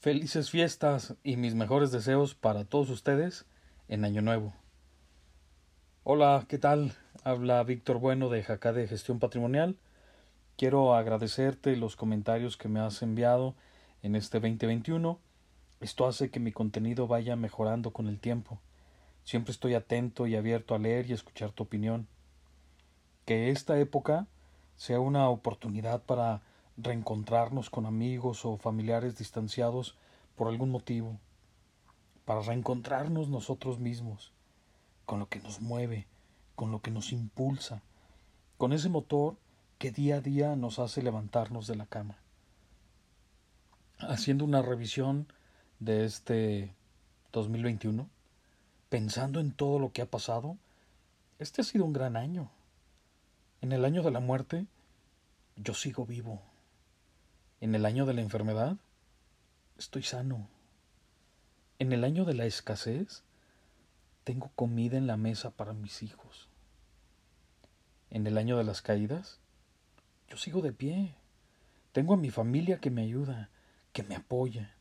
Felices fiestas y mis mejores deseos para todos ustedes en Año Nuevo. Hola, ¿qué tal? Habla Víctor Bueno de Jacá de Gestión Patrimonial. Quiero agradecerte los comentarios que me has enviado en este 2021. Esto hace que mi contenido vaya mejorando con el tiempo. Siempre estoy atento y abierto a leer y escuchar tu opinión. Que esta época sea una oportunidad para reencontrarnos con amigos o familiares distanciados por algún motivo, para reencontrarnos nosotros mismos, con lo que nos mueve, con lo que nos impulsa, con ese motor que día a día nos hace levantarnos de la cama. Haciendo una revisión de este 2021, pensando en todo lo que ha pasado, este ha sido un gran año. En el año de la muerte, yo sigo vivo. En el año de la enfermedad, estoy sano. En el año de la escasez, tengo comida en la mesa para mis hijos. En el año de las caídas, yo sigo de pie. Tengo a mi familia que me ayuda, que me apoya.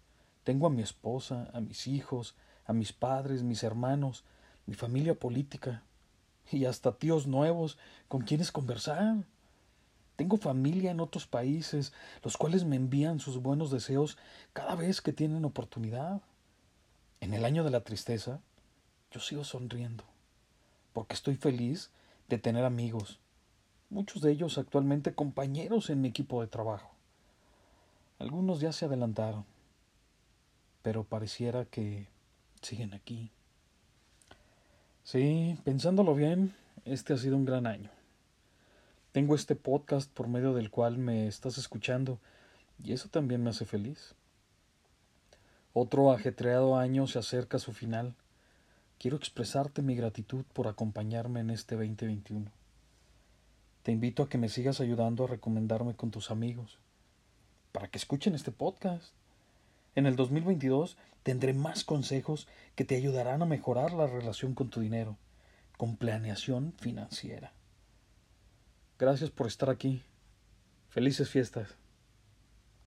Tengo a mi esposa, a mis hijos, a mis padres, mis hermanos, mi familia política y hasta tíos nuevos con quienes conversar. Tengo familia en otros países, los cuales me envían sus buenos deseos cada vez que tienen oportunidad. En el año de la tristeza, yo sigo sonriendo, porque estoy feliz de tener amigos, muchos de ellos actualmente compañeros en mi equipo de trabajo. Algunos ya se adelantaron, pero pareciera que siguen aquí. Sí, pensándolo bien, este ha sido un gran año. Tengo este podcast por medio del cual me estás escuchando y eso también me hace feliz. Otro ajetreado año se acerca a su final. Quiero expresarte mi gratitud por acompañarme en este 2021. Te invito a que me sigas ayudando a recomendarme con tus amigos, para que escuchen este podcast. En el 2022 tendré más consejos que te ayudarán a mejorar la relación con tu dinero, con planeación financiera. Gracias por estar aquí. Felices fiestas.